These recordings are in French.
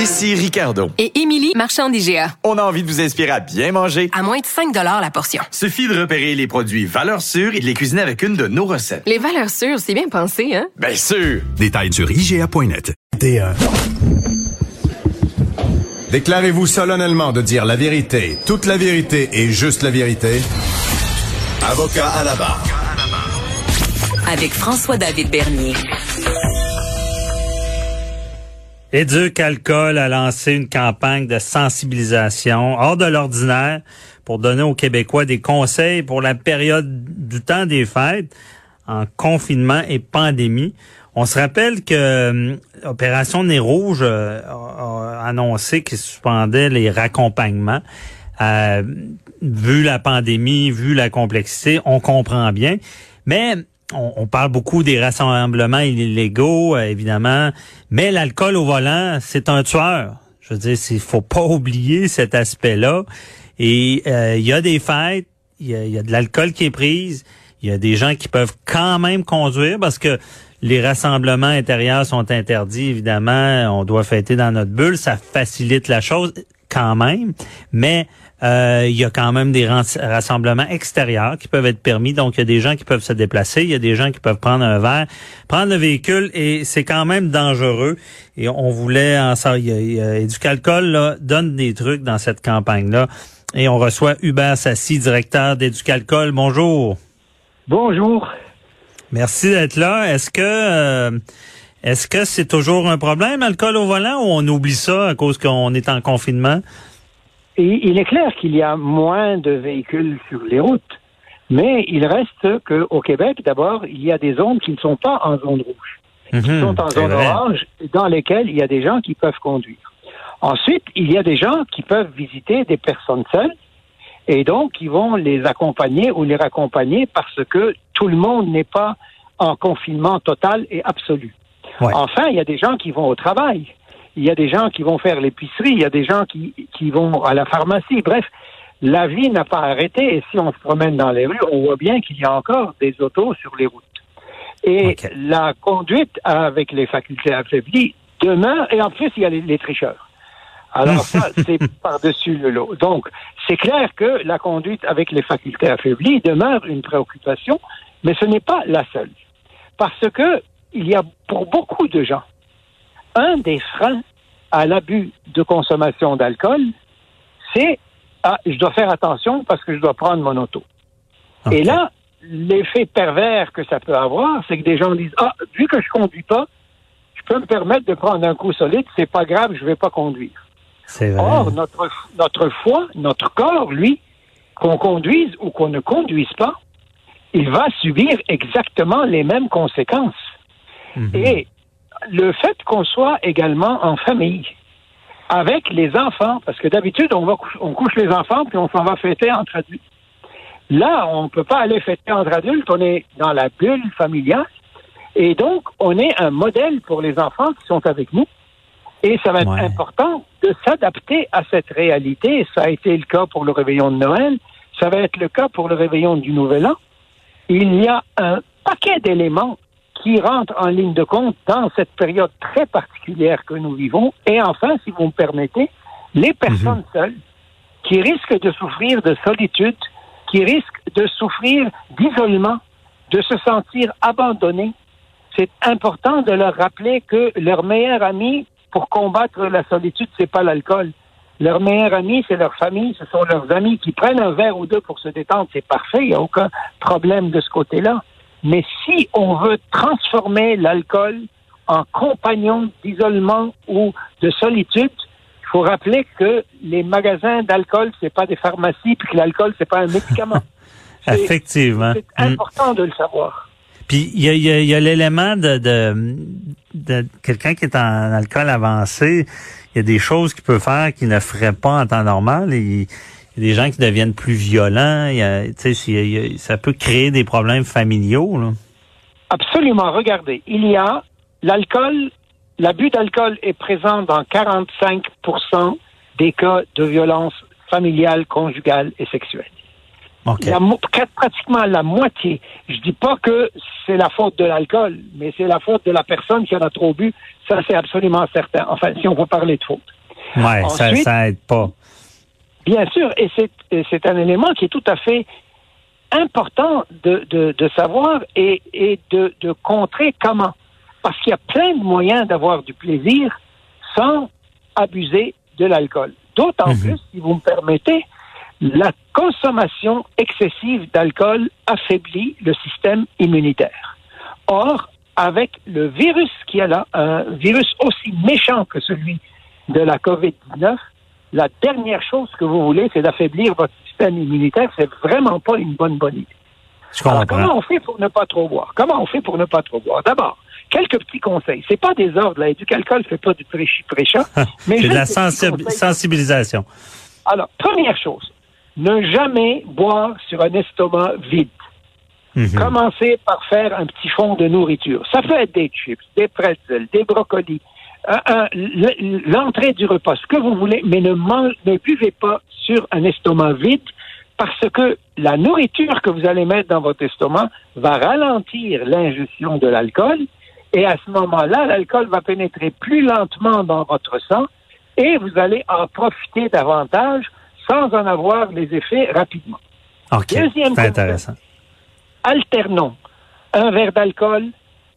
Ici Ricardo. Et Émilie, marchand d'IGA. On a envie de vous inspirer à bien manger. À moins de 5 la portion. Suffit de repérer les produits valeurs sûres et de les cuisiner avec une de nos recettes. Les valeurs sûres, c'est bien pensé, hein? Bien sûr! Détails sur IGA.net. Déclarez-vous solennellement de dire la vérité, toute la vérité et juste la vérité. Avocat à la barre. Avec François-David Bernier. Éduc Alcool a lancé une campagne de sensibilisation hors de l'ordinaire pour donner aux Québécois des conseils pour la période du temps des fêtes en confinement et pandémie. On se rappelle que euh, Opération Nez Rouge euh, a, annoncé qu'il suspendait les raccompagnements. Euh, vu la pandémie, vu la complexité, on comprend bien. Mais on, parle beaucoup des rassemblements illégaux, euh, évidemment, mais l'alcool au volant, c'est un tueur. Je veux dire, il faut pas oublier cet aspect-là. Et euh, il y a des fêtes, il y a, de l'alcool qui est prise, il y a des gens qui peuvent quand même conduire parce que les rassemblements intérieurs sont interdits, évidemment. On doit fêter dans notre bulle, ça facilite la chose quand même, mais euh, il y a quand même des rassemblements extérieurs qui peuvent être permis. Donc, il y a des gens qui peuvent se déplacer, il y a des gens qui peuvent prendre un verre, prendre le véhicule, et c'est quand même dangereux. Et on voulait en savoir. Éducalcool là, donne des trucs dans cette campagne-là. Et on reçoit Hubert Sassi, directeur d'Éducalcool. Bonjour. Bonjour. Merci d'être là. Est-ce que euh, est-ce que c'est toujours un problème, alcool au volant, ou on oublie ça à cause qu'on est en confinement? Il est clair qu'il y a moins de véhicules sur les routes, mais il reste qu'au Québec, d'abord, il y a des zones qui ne sont pas en zone rouge, qui mhm, sont en zone orange, dans lesquelles il y a des gens qui peuvent conduire. Ensuite, il y a des gens qui peuvent visiter des personnes seules, et donc ils vont les accompagner ou les raccompagner parce que tout le monde n'est pas en confinement total et absolu. Enfin, il y a des gens qui vont au travail il y a des gens qui vont faire l'épicerie, il y a des gens qui, qui vont à la pharmacie. Bref, la vie n'a pas arrêté et si on se promène dans les rues, on voit bien qu'il y a encore des autos sur les routes. Et la conduite avec les facultés affaiblies demeure, et en plus, il y a les, tricheurs. Alors ça, c'est par-dessus le lot. Donc, c'est clair que la conduite avec les facultés affaiblies demeure une préoccupation, mais ce n'est pas la seule. Parce que il y a pour beaucoup de gens, un des freins à l'abus de consommation d'alcool, c'est ah, je dois faire attention parce que je dois prendre mon auto. Et là, l'effet pervers que ça peut avoir, c'est que des gens disent Ah, vu que je conduis pas, je peux me permettre de prendre un coup solide, c'est pas grave, je vais pas conduire. Or, notre, notre foi, notre corps, lui, qu'on conduise ou qu'on ne conduise pas, il va subir exactement les mêmes conséquences. Mhm. Et le fait qu'on soit également en famille avec les enfants, parce que d'habitude, on, va on couche les enfants puis on s'en va fêter entre adultes. Là, on ne peut pas aller fêter entre adultes, on est dans la bulle familiale. Et donc, on est un modèle pour les enfants qui sont avec nous. Et ça va être important de s'adapter à cette réalité. Ça a été le cas pour le réveillon de Noël. Ça va être le cas pour le réveillon du Nouvel An. Il y a un paquet d'éléments qui rentre en ligne de compte dans cette période très particulière que nous vivons. Et enfin, si vous me permettez, les personnes mhm. seules qui risquent de souffrir de solitude, qui risquent de souffrir d'isolement, de se sentir abandonnées, c'est important de leur rappeler que leur meilleur ami pour combattre la solitude, c'est pas l'alcool. Leur meilleur ami, c'est leur famille, ce sont leurs amis qui prennent un verre ou deux pour se détendre, c'est parfait, il n'y a aucun problème de ce côté-là. Mais si on veut transformer l'alcool en compagnon d'isolement ou de solitude, il faut rappeler que les magasins d'alcool, c'est pas des pharmacies, puis que l'alcool, c'est pas un médicament. Effectivement. C'est important de le savoir. Puis il y a, y a l'élément de, de, de quelqu'un qui est en alcool avancé. Il y a des choses qu'il peut faire qu'il ne ferait pas en temps normal. Et il y a des gens qui deviennent plus violents. Il y a, ça peut créer des problèmes familiaux. Là. Absolument. Regardez, il y a l'alcool, l'abus d'alcool est présent dans 45% des cas de violence familiale, conjugale et sexuelle. Okay. pratiquement la moitié. Je dis pas que c'est la faute de l'alcool, mais c'est la faute de la personne qui en a trop bu. Ça, c'est absolument certain. Enfin, si on veut parler de faute. Ouais, ça, Ensuite- ça aide pas. Bien sûr, et c'est un élément qui est tout à fait important de, de, de savoir et, et de, de contrer comment. Parce qu'il y a plein de moyens d'avoir du plaisir sans abuser de l'alcool. D'autant Mhm. plus, si vous me permettez, la consommation excessive d'alcool affaiblit le système immunitaire. Or, avec le virus qui est là, un virus aussi méchant que celui de la COVID-19, la dernière chose que vous voulez, c'est d'affaiblir votre système immunitaire. C'est vraiment pas une bonne bonne idée. Alors, comment on fait pour ne pas trop boire? Comment on fait pour ne pas trop boire? D'abord, quelques petits conseils. C'est pas des ordres, là. Du calcul fait pas du prêchi prêcha. mais C'est de la sensi- sensibilisation. Alors, première chose, ne jamais boire sur un estomac vide. Mhm. Commencez par faire un petit fond de nourriture. Ça peut être des chips, des pretzels, des brocolis, un- l- l'entrée du repas, ce que vous voulez, mais ne, mange- ne buvez pas sur un estomac vide parce que la nourriture que vous allez mettre dans votre estomac va ralentir l'ingestion de l'alcool et à ce moment-là, l'alcool va pénétrer plus lentement dans votre sang et vous allez en profiter davantage sans en avoir les effets rapidement. Deuxième intéressant. alternons un verre d'alcool,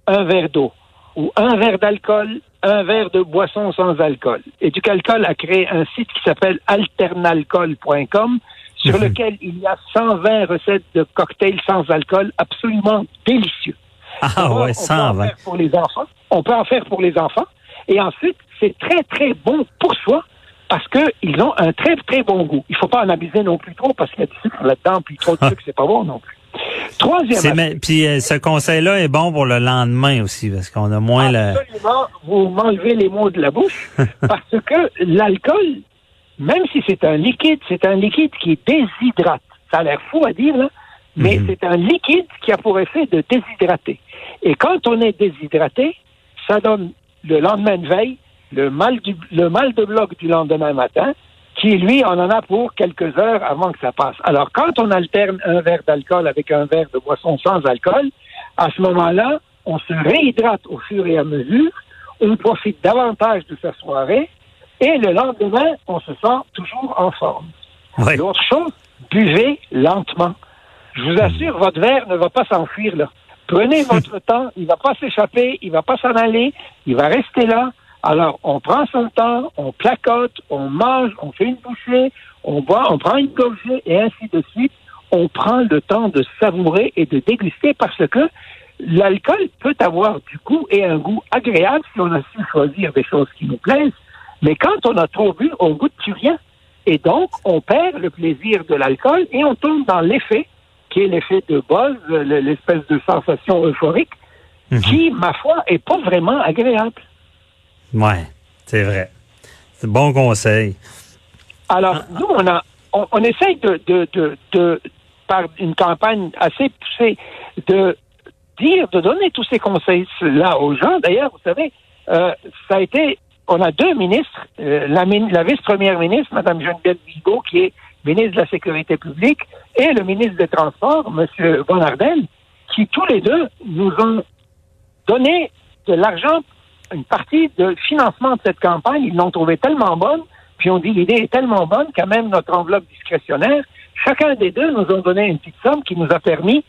un verre d'eau, ou un verre d'alcool, un verre de boisson sans alcool. Et du alcool a créé un site qui s'appelle alternalcool.com sur Mhm. lequel il y a 120 recettes de cocktails sans alcool absolument délicieux. Ah ouais, on peut 120. en faire pour les enfants. On peut en faire pour les enfants. Et ensuite, c'est très, très bon pour soi parce qu'ils ont un très, très bon goût. Il faut pas en abuser non plus trop parce qu'il y a du sucre là-dedans, puis trop de sucre, c'est pas bon non plus. Troisième Puis euh, ce conseil-là est bon pour le lendemain aussi, parce qu'on a moins la... Absolument, vous m'enlevez les mots de la bouche parce que l'alcool, même si c'est un liquide, c'est un liquide qui déshydrate. Ça a l'air fou à dire, là, mais Mhm. c'est un liquide qui a pour effet de déshydrater. Et quand on est déshydraté, ça donne le lendemain de veille le mal, du, le mal de bloc du lendemain matin, qui, lui, on en a pour quelques heures avant que ça passe. Alors, quand on alterne un verre d'alcool avec un verre de boisson sans alcool, à ce moment-là, on se réhydrate au fur et à mesure, on profite davantage de sa soirée, et le lendemain, on se sent toujours en forme. Ouais. L'autre chose, buvez lentement. Je vous assure, votre verre ne va pas s'enfuir là. Prenez votre temps, il va pas s'échapper, il va pas s'en aller, il va rester là. Alors, on prend son temps, on placote, on mange, on fait une bouchée, on boit, on prend une gorgée et ainsi de suite. On prend le temps de savourer et de déguster parce que l'alcool peut avoir du goût et un goût agréable si on a su choisir des choses qui nous plaisent. Mais quand on a trop bu, on goûte plus rien. Et donc, on perd le plaisir de l'alcool et on tombe dans l'effet, qui est l'effet de buzz, le- l'espèce de sensation euphorique, Mhm. qui, ma foi, est pas vraiment agréable. Ouais, c'est vrai. C'est bon conseil. Alors, nous, on a, on, on essaye de, de, de, de, par une campagne assez poussée, de dire, de donner tous ces conseils-là aux gens. D'ailleurs, vous savez, euh, ça a été, on a deux ministres, euh, la, la vice-première ministre, Mme Geneviève Bigot, qui est ministre de la Sécurité publique, et le ministre des Transports, M. Bonardel, qui tous les deux nous ont donné de l'argent, une partie de financement de cette campagne. Ils l'ont trouvé tellement bonne, puis on dit l'idée est tellement bonne qu'à même notre enveloppe discrétionnaire, chacun des deux nous ont donné une petite somme qui nous a permis,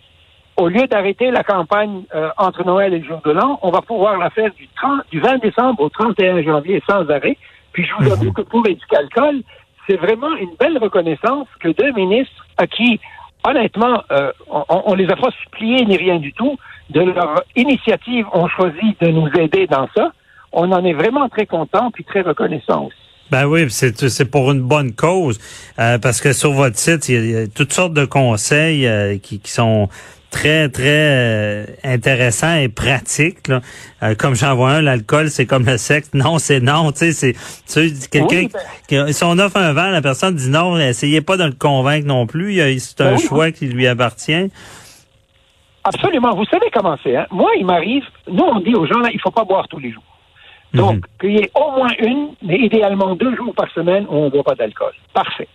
au lieu d'arrêter la campagne euh, entre Noël et le jour de l'an, on va pouvoir la faire du, 30, du 20 décembre au 31 janvier sans arrêt. Puis je vous avoue que pour Éducalcool, c'est vraiment une belle reconnaissance que deux ministres à qui, honnêtement, euh, on, on les a pas suppliés ni rien du tout, de leur initiative ont choisi de nous aider dans ça. On en est vraiment très contents puis très reconnaissants aussi. Ben oui, c'est c'est pour une bonne cause euh, parce que sur votre site il y a, il y a toutes sortes de conseils euh, qui, qui sont très très euh, intéressants et pratiques. là. Euh, comme j'en vois un, l'alcool c'est comme le sexe, non c'est non. Tu sais, c'est tu sais, quelqu'un Oui, ben- qui- si on offre un verre, la personne dit non, essayez pas de le convaincre non plus. C'est un Ben oui. choix qui lui appartient. Absolument. Vous savez comment c'est. Hein? Moi, il m'arrive, nous, on dit aux gens, là, il faut pas boire tous les jours. Donc, Mhm. qu'il y ait au moins une, mais idéalement deux jours par semaine où on ne boit pas d'alcool. Parfait.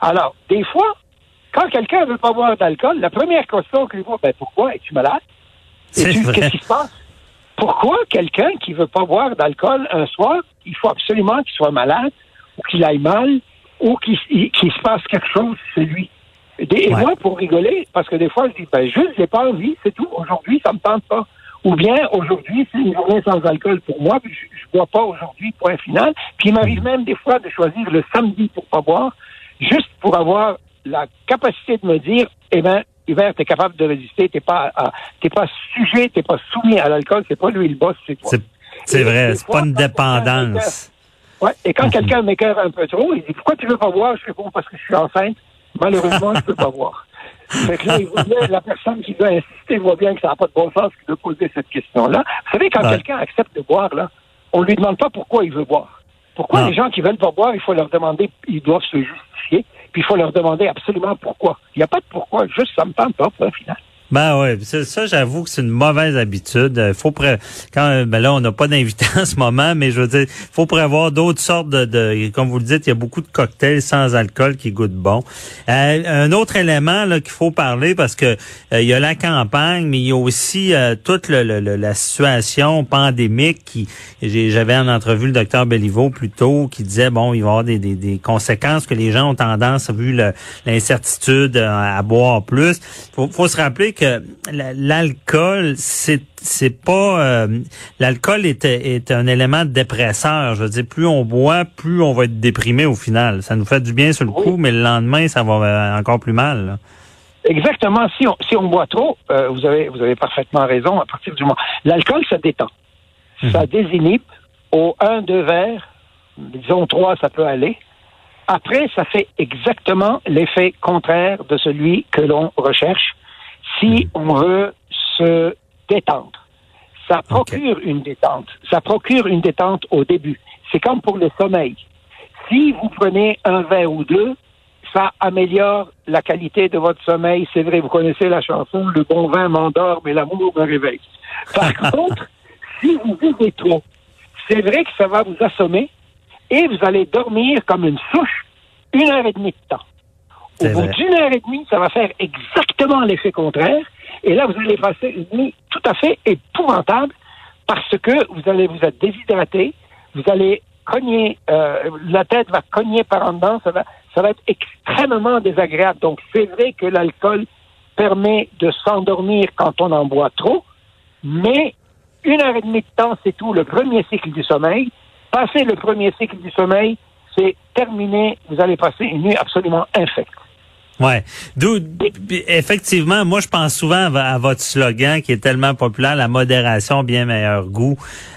Alors, des fois, quand quelqu'un ne veut pas boire d'alcool, la première question qu'il voit, ben pourquoi? Es-tu malade? Qu'est-ce qui se passe? Pourquoi quelqu'un qui veut pas boire d'alcool un soir, il faut absolument qu'il soit malade ou qu'il aille mal, ou qu'il qu'il se passe quelque chose chez lui? Et, Ouais. moi, pour rigoler, parce que des fois, je dis, ben, juste, j'ai pas envie, c'est tout. Aujourd'hui, ça me tente pas. Ou bien, aujourd'hui, c'est une journée sans alcool pour moi, puis je, je bois pas aujourd'hui, point final. Puis il m'arrive même des fois de choisir le samedi pour pas boire, juste pour avoir la capacité de me dire, eh ben, Hubert, t'es capable de résister, t'es pas, à- t'es pas sujet, t'es pas soumis à l'alcool, c'est pas lui le boss, c'est toi. C'est vrai, c'est pas une dépendance. Ouais, et quand quelqu'un m'écœure un peu trop, il dit Pourquoi tu veux pas boire? Je réponds Parce que je suis enceinte. Malheureusement, je peux pas boire. Fait que là, il voit bien, la personne qui veut insister voit bien que ça n'a pas de bon sens de poser cette question-là. Vous savez, quand Ouais. quelqu'un accepte de boire, là, on lui demande pas pourquoi il veut boire. Pourquoi Non. les gens qui veulent pas boire, il faut leur demander, ils doivent se justifier, puis il faut leur demander absolument pourquoi. Il n'y a pas de pourquoi, juste ça me tente pas, point final. Ben ouais, ça, ça, j'avoue que c'est une mauvaise habitude. Euh, Faut pré- quand ben là on n'a pas d'invité en ce moment, mais je veux dire, faut prévoir d'autres sortes de, de comme vous le dites, il y a beaucoup de cocktails sans alcool qui goûtent bon. Euh, un autre élément là qu'il faut parler parce que euh, il y a la campagne, mais il y a aussi euh, toute le- le- le- la situation pandémique qui j'avais en entrevue le docteur Belliveau plus tôt qui disait bon, il va y avoir des, des, des conséquences que les gens ont tendance vu l'incertitude euh, à boire plus. Faut, faut se rappeler que la- l'alcool, c'est c'est pas euh, l'alcool est, est un élément dépresseur. Je veux dire, plus on boit, plus on va être déprimé au final. Ça nous fait du bien sur le coup, mais le lendemain, ça va euh, encore plus mal. là. Exactement. Si on, si on boit trop, euh, vous avez vous avez parfaitement raison. À partir du moment, l'alcool ça détend, ça désinhibe. Au 1, 2 verres, disons 3, ça peut aller. Après, ça fait exactement l'effet contraire de celui que l'on recherche si on veut se détendre. Ça procure une détente. Ça procure une détente au début. C'est comme pour le sommeil. Si vous prenez un verre ou deux, ça améliore la qualité de votre sommeil. C'est vrai, vous connaissez la chanson Le bon vin m'endort, mais l'amour me réveille. Par contre, si vous buvez trop, c'est vrai que ça va vous assommer et vous allez dormir comme une souche une heure et demie de temps. Au bout d'une heure et demie, ça va faire exactement l'effet contraire. Et là, vous allez passer une nuit tout à fait épouvantable parce que vous allez vous être déshydraté, vous allez cogner, euh, la tête va cogner par en dedans, ça va, ça va être extrêmement désagréable. Donc, c'est vrai que l'alcool permet de s'endormir quand on en boit trop, mais une heure et demie de temps, c'est tout, le premier cycle du sommeil. Passer le premier cycle du sommeil, c'est terminé, vous allez passer une nuit absolument infecte. Ouais. D'où, effectivement, moi, je pense souvent à, vo- à votre slogan qui est tellement populaire, la modération, bien meilleur goût.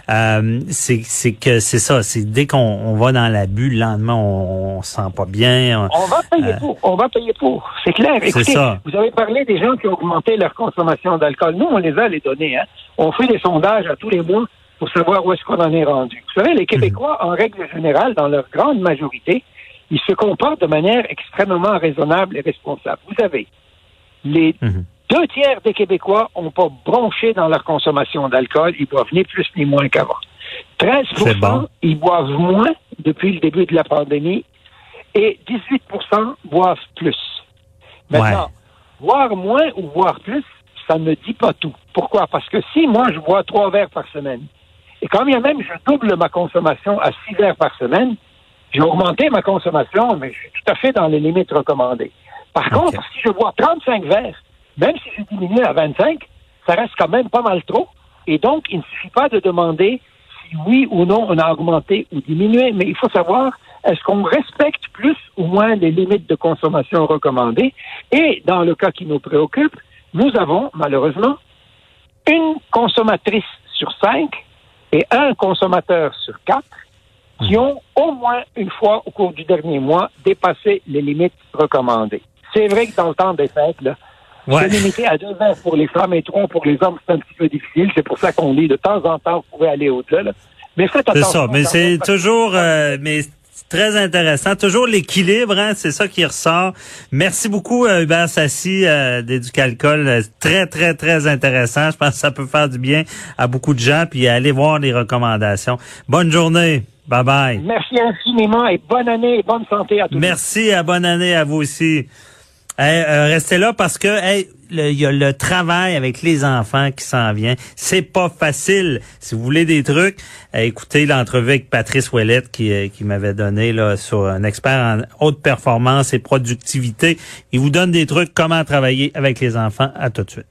Euh, c'est, c'est que c'est ça. C'est dès qu'on on va dans l'abus, le lendemain, on, on se sent pas bien. On va payer Euh, pour. On va payer pour. C'est clair. Écoutez, ça. vous avez parlé des gens qui ont augmenté leur consommation d'alcool. Nous, on les a les données. Hein. On fait des sondages à tous les mois pour savoir où est-ce qu'on en est rendu. Vous savez, les Québécois, en règle générale, dans leur grande majorité, ils se comportent de manière extrêmement raisonnable et responsable. Vous avez les Mhm. deux tiers des Québécois n'ont pas bronché dans leur consommation d'alcool. Ils boivent ni plus ni moins qu'avant. 13 C'est bon. ils boivent moins depuis le début de la pandémie et 18% boivent plus. Maintenant, boire moins ou boire plus, ça ne dit pas tout. Pourquoi? Parce que si moi, je bois trois verres par semaine, et quand bien même je double ma consommation à six verres par semaine, j'ai augmenté ma consommation, mais je suis tout à fait dans les limites recommandées. Par contre, si je bois 35 verres, même si je diminue à 25, ça reste quand même pas mal trop. Et donc, il ne suffit pas de demander si oui ou non on a augmenté ou diminué, mais il faut savoir est-ce qu'on respecte plus ou moins les limites de consommation recommandées? Et dans le cas qui nous préoccupe, nous avons malheureusement une consommatrice sur cinq et un consommateur sur quatre qui ont au moins une fois au cours du dernier mois dépassé les limites recommandées. C'est vrai que dans le temps des fêtes, là, Ouais. c'est limité à deux verres pour les femmes et trois pour les hommes, c'est un petit peu difficile. C'est pour ça qu'on dit de temps en temps, vous pouvez aller au-delà. là. Mais faites C'est attention. ça, mais c'est toujours, euh, mais c'est très intéressant. Toujours l'équilibre, hein, c'est ça qui ressort. Merci beaucoup, euh, Hubert Sassi, euh, d'Éducalcool. Euh, Très, très, très intéressant. Je pense que ça peut faire du bien à beaucoup de gens, puis aller voir les recommandations. Bonne journée. Bye bye. Merci infiniment et bonne année et bonne santé à tous. Merci, à bonne année à vous aussi. euh, restez là parce que il y a le travail avec les enfants qui s'en vient. C'est pas facile. Si vous voulez des trucs, écoutez l'entrevue avec Patrice Ouellette qui, qui m'avait donné là sur un expert en haute performance et productivité. Il vous donne des trucs comment travailler avec les enfants. À tout de suite.